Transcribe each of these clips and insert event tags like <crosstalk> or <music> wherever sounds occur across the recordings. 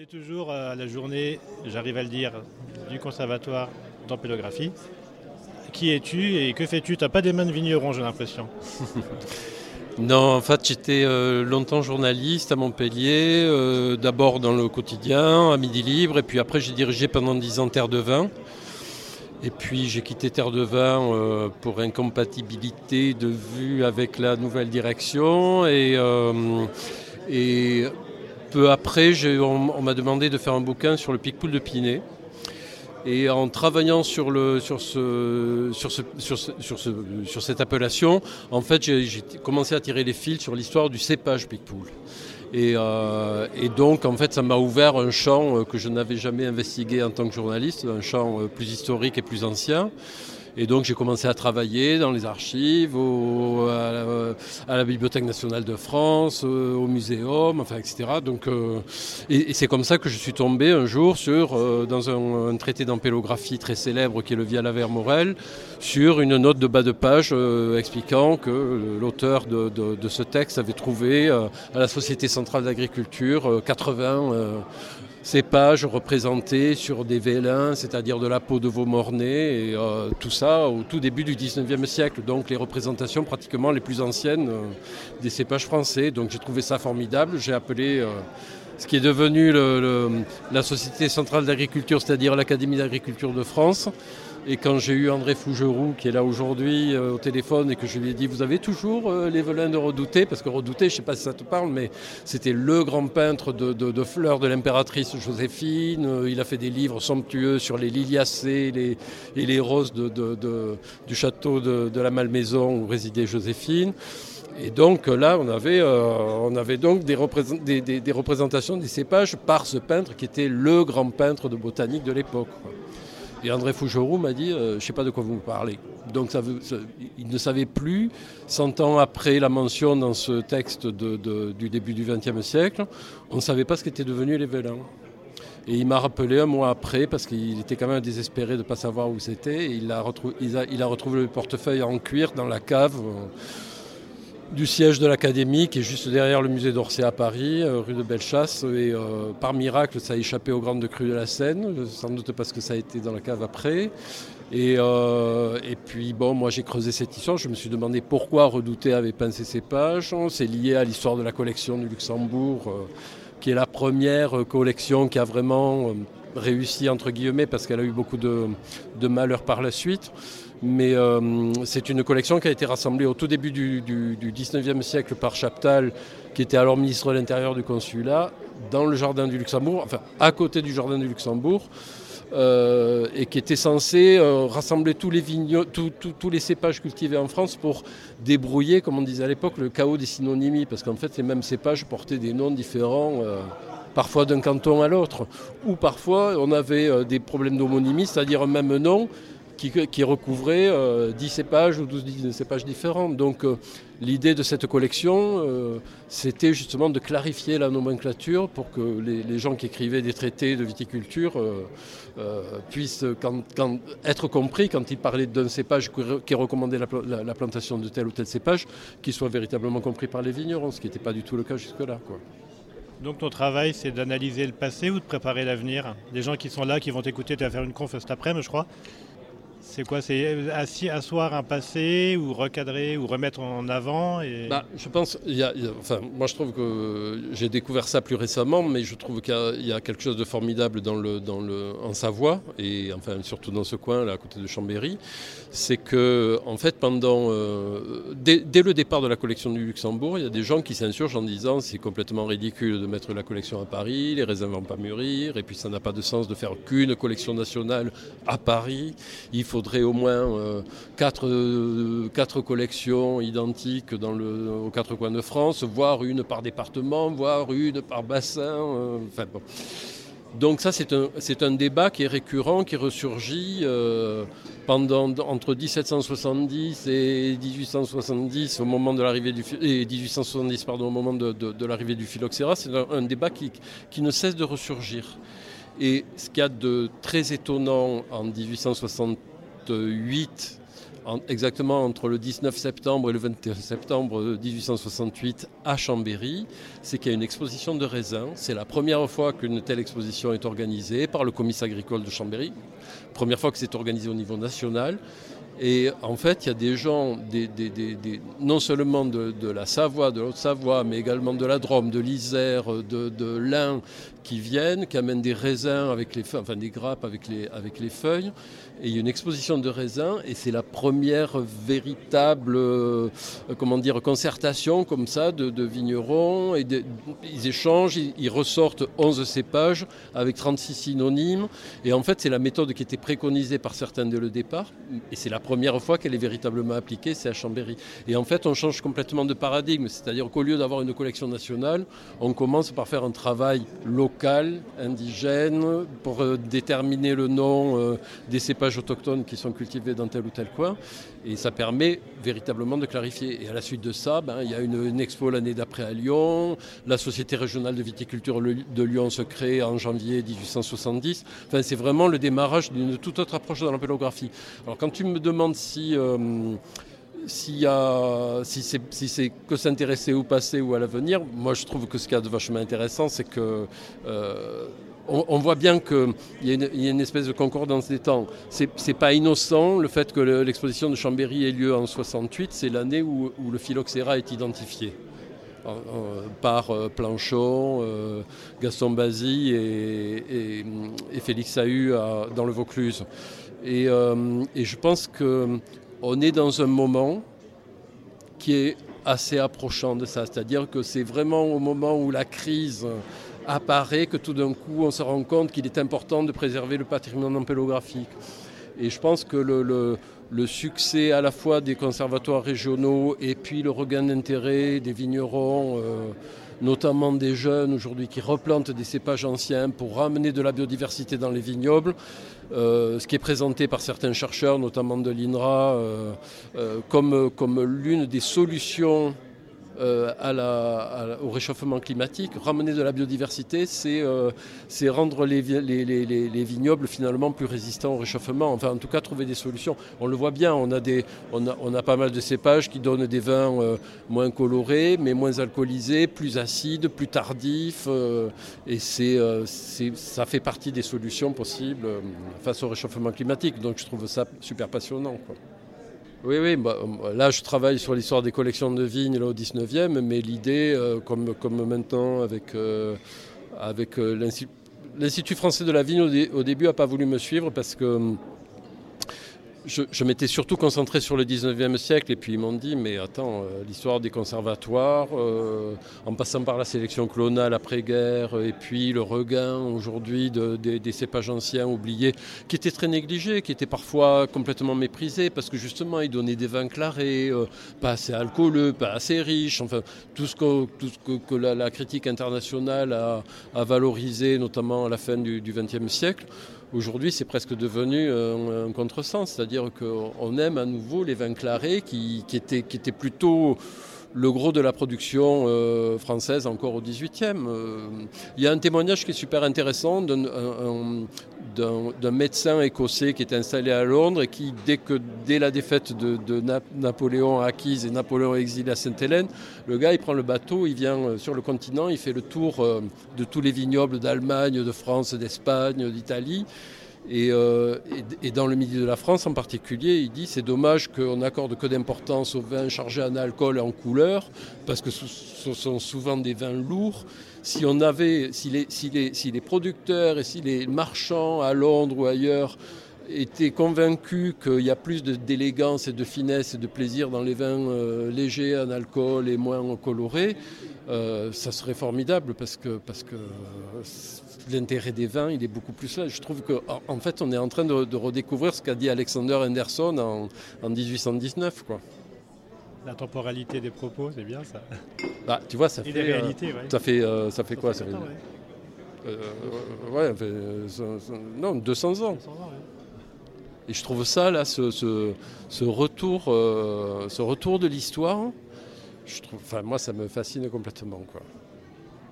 Est toujours à la journée, j'arrive à le dire, du conservatoire d'ampélographie. Qui es-tu et que fais-tu? Tu n'as pas des mains de vigneron, j'ai l'impression. <laughs> Non, en fait, j'étais euh, longtemps journaliste à Montpellier, euh, d'abord dans le quotidien, à Midi Libre, et puis après j'ai dirigé pendant 10 ans Terre de Vin. Et puis j'ai quitté Terre de Vin euh, pour incompatibilité de vue avec la nouvelle direction. Et, et peu après, on, m'a demandé de faire un bouquin sur le Picpoul de Pinet. Et en travaillant sur cette appellation, en fait, j'ai commencé à tirer les fils sur l'histoire du cépage Picpoul. Et, euh, et, donc, en fait, ça m'a ouvert un champ euh, que je n'avais jamais investigué en tant que journaliste, un champ euh, plus historique et plus ancien. Et donc j'ai commencé à travailler dans les archives, à, la, Bibliothèque nationale de France, euh, au muséum, enfin, etc. Donc, euh, et, c'est comme ça que je suis tombé un jour sur, euh, dans un, traité d'ampélographie très célèbre qui est le Via la Morel, sur une note de bas de page expliquant que l'auteur de, ce texte avait trouvé à la Société centrale d'agriculture 80 cépages représentés sur des vélins, c'est-à-dire de la peau de veau et euh, tout ça au tout début du 19e siècle. Donc les représentations pratiquement les plus anciennes euh, des cépages français. Donc j'ai trouvé ça formidable. J'ai appelé euh, ce qui est devenu la Société centrale d'agriculture, c'est-à-dire l'Académie d'agriculture de France. Et quand j'ai eu André Fougeroux, qui est là aujourd'hui euh, au téléphone, et que je lui ai dit Vous avez toujours euh, les velins de Redouté Parce que Redouté, je ne sais pas si ça te parle, mais c'était le grand peintre de, fleurs de l'impératrice Joséphine. Euh, il a fait des livres somptueux sur les liliacées et les roses du château de, la Malmaison où résidait Joséphine. Et donc là, on avait, on avait donc des, représentations des cépages par ce peintre qui était le grand peintre de botanique de l'époque. Et André Fougeroux m'a dit, euh, je ne sais pas de quoi vous me parlez. Donc ça, il ne savait plus, 100 ans après la mention dans ce texte du début du XXe siècle, on ne savait pas ce qu'étaient devenus les vélins. Et il m'a rappelé un mois après, parce qu'il était quand même désespéré de ne pas savoir où c'était, il a, il a retrouvé le portefeuille en cuir dans la cave. Euh, du siège de l'Académie, qui est juste derrière le musée d'Orsay à Paris, euh, rue de Bellechasse. Et euh, par miracle, ça a échappé aux grandes crues de la Seine, sans doute parce que ça a été dans la cave après. Et, euh, et puis, bon, moi j'ai creusé cette histoire. Je me suis demandé pourquoi Redouté avait pincé ses pages. C'est lié à l'histoire de la collection du Luxembourg, qui est la première collection qui a vraiment réussi, entre guillemets, parce qu'elle a eu beaucoup de, malheurs par la suite. Mais euh, c'est une collection qui a été rassemblée au tout début du, du, 19e siècle par Chaptal, qui était alors ministre de l'Intérieur du Consulat, dans le jardin du Luxembourg, enfin à côté du jardin du Luxembourg. Euh, et qui était censé euh, rassembler tous les, tous les cépages cultivés en France pour débrouiller, comme on disait à l'époque, le chaos des synonymies, parce qu'en fait, ces mêmes cépages portaient des noms différents parfois d'un canton à l'autre, ou parfois on avait des problèmes d'homonymie, c'est-à-dire un même nom qui, recouvrait 10 euh, cépages ou 12 cépages différents. Donc euh, l'idée de cette collection, euh, c'était justement de clarifier la nomenclature pour que les, gens qui écrivaient des traités de viticulture puissent être compris quand ils parlaient d'un cépage qui recommandait la, plantation de tel ou tel cépage, qu'ils soient véritablement compris par les vignerons, ce qui n'était pas du tout le cas jusque-là. Donc ton travail, c'est d'analyser le passé ou de préparer l'avenir? Les gens qui sont là, qui vont t'écouter, tu vas faire une conf cet après-midi, je crois. C'est quoi C'est asseoir un passé ou recadrer ou remettre en avant. Bah, je pense, y a, enfin, moi je trouve que j'ai découvert ça plus récemment, mais je trouve qu'il y, a quelque chose de formidable dans le, dans le, en Savoie et enfin surtout dans ce coin là à côté de Chambéry, c'est que en fait pendant euh, dès, le départ de la collection du Luxembourg, il y a des gens qui s'insurgent en disant c'est complètement ridicule de mettre la collection à Paris, les raisins vont pas mûrir et puis ça n'a pas de sens de faire qu'une collection nationale à Paris. Faudrait au moins euh, euh, quatre, collections identiques dans le, aux quatre coins de France, voire une par département, voire une par bassin. Euh, enfin, bon. Donc ça, c'est un, un, débat qui est récurrent, qui ressurgit pendant, entre 1770 et 1870, au moment de l'arrivée du, et 1870, pardon, au moment de, l'arrivée du phylloxéra. C'est un, débat qui, qui ne cesse de ressurgir. Et ce qu'il y a de très étonnant en 1860, 8 exactement entre le 19 septembre et le 21 septembre 1868 à Chambéry, c'est qu'il y a une exposition de raisins. C'est la première fois qu'une telle exposition est organisée par le comice agricole de Chambéry. Première fois que c'est organisé au niveau national. Et en fait, il y a des gens, non seulement de, la Savoie, de l'Haute-Savoie, mais également de la Drôme, de l'Isère, de, de l'Ain, qui viennent, qui amènent des raisins avec les enfin des grappes avec les, avec les feuilles. Et il y a une exposition de raisins et c'est la première véritable euh, comment dire, concertation comme ça de, vignerons. Et ils échangent, ils, ressortent 11 cépages avec 36 synonymes. Et en fait, c'est la méthode qui était préconisée par certains dès le départ. Et c'est la première fois qu'elle est véritablement appliquée, c'est à Chambéry. Et en fait, on change complètement de paradigme. C'est-à-dire qu'au lieu d'avoir une collection nationale, on commence par faire un travail local indigène, pour euh, déterminer le nom euh, des cépages autochtones qui sont cultivés dans tel ou tel coin. Et ça permet véritablement de clarifier. Et à la suite de ça, ben, il y a une, expo l'année d'après à Lyon. La Société régionale de viticulture de Lyon se crée en janvier 1870. Enfin, c'est vraiment le démarrage d'une toute autre approche dans la pélographie. Alors quand tu me demandes si... Euh, si c'est que s'intéresser au passé ou à l'avenir, moi je trouve que ce qui est de vachement intéressant, c'est que euh, on, voit bien qu'il y, y, a une espèce de concordance des temps. C'est pas innocent le fait que l'exposition de Chambéry ait lieu en 68, c'est l'année où, le phylloxéra est identifié par euh, Planchon, Gaston Bazy et, Félix Sahu dans le Vaucluse. Et, et je pense que on est dans un moment qui est assez approchant de ça. C'est-à-dire que c'est vraiment au moment où la crise apparaît que tout d'un coup on se rend compte qu'il est important de préserver le patrimoine ampélographique. Et je pense que le, succès à la fois des conservatoires régionaux et puis le regain d'intérêt des vignerons, euh, notamment des jeunes aujourd'hui qui replantent des cépages anciens pour ramener de la biodiversité dans les vignobles, euh, ce qui est présenté par certains chercheurs, notamment de l'INRA, euh, euh, comme, comme l'une des solutions euh, au réchauffement climatique. Ramener de la biodiversité, c'est euh, rendre les, les, vignobles finalement plus résistants au réchauffement. Enfin, en tout cas, trouver des solutions. On le voit bien, on a, des, on a pas mal de cépages qui donnent des vins euh, moins colorés, mais moins alcoolisés, plus acides, plus tardifs. et c'est ça fait partie des solutions possibles face au réchauffement climatique. Donc, je trouve ça super passionnant. Oui, oui, bah, là je travaille sur l'histoire des collections de vignes là, au 19e, mais l'idée, euh, comme, comme maintenant avec, euh, avec euh, l'Institut français de la vigne, au, au début n'a pas voulu me suivre parce que je, m'étais surtout concentré sur le 19e siècle et puis ils m'ont dit mais attends, euh, l'histoire des conservatoires, euh, en passant par la sélection clonale après-guerre et puis le regain aujourd'hui des cépages anciens oubliés qui étaient très négligés, qui étaient parfois complètement méprisés parce que justement ils donnaient des vins clarés, euh, pas assez alcooleux, pas assez riches, enfin tout ce que, tout ce que, la, critique internationale a, valorisé notamment à la fin du XXe siècle. Aujourd'hui, c'est presque devenu un, contresens, c'est-à-dire qu'on aime à nouveau les vins clarés qui, étaient, qui étaient plutôt le gros de la production euh, française encore au 18e. Euh, il y a un témoignage qui est super intéressant d'un médecin écossais qui est installé à Londres et qui, dès, que, dès la défaite de, Napoléon acquise et Napoléon exilé à Sainte-Hélène, le gars il prend le bateau, il vient euh, sur le continent, il fait le tour de tous les vignobles d'Allemagne, de France, d'Espagne, d'Italie. Euh, et, dans le midi de la France en particulier, il dit c'est dommage qu'on n'accorde que d'importance aux vins chargés en alcool et en couleur, parce que ce sont souvent des vins lourds. Si on avait, si les, producteurs et si les marchands à Londres ou ailleurs étaient convaincus qu'il y a plus d'élégance et de finesse et de plaisir dans les vins euh, légers en alcool et moins colorés, euh, ça serait formidable parce que, parce que l'intérêt des vins, il est beaucoup plus là. Je trouve qu'en en fait, on est en train de, redécouvrir ce qu'a dit Alexander Anderson en, 1819. Quoi. La temporalité des propos, c'est bien ça. Bah, tu vois, ça fait, euh, ça fait, euh, ça fait quoi ça fait, ouais. non, 200 ans. Et je trouve ça, là, ce, retour, ce retour de l'histoire, enfin, moi, ça me fascine complètement.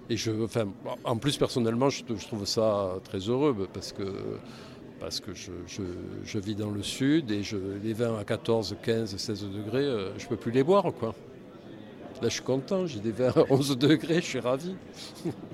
Et en plus, personnellement, je, trouve ça très heureux parce que parce que je, vis dans le sud et les vins à 14, 15, 16 degrés, je ne peux plus les boire. Là, je suis content, j'ai des vins à 11 degrés, je suis ravi. <laughs>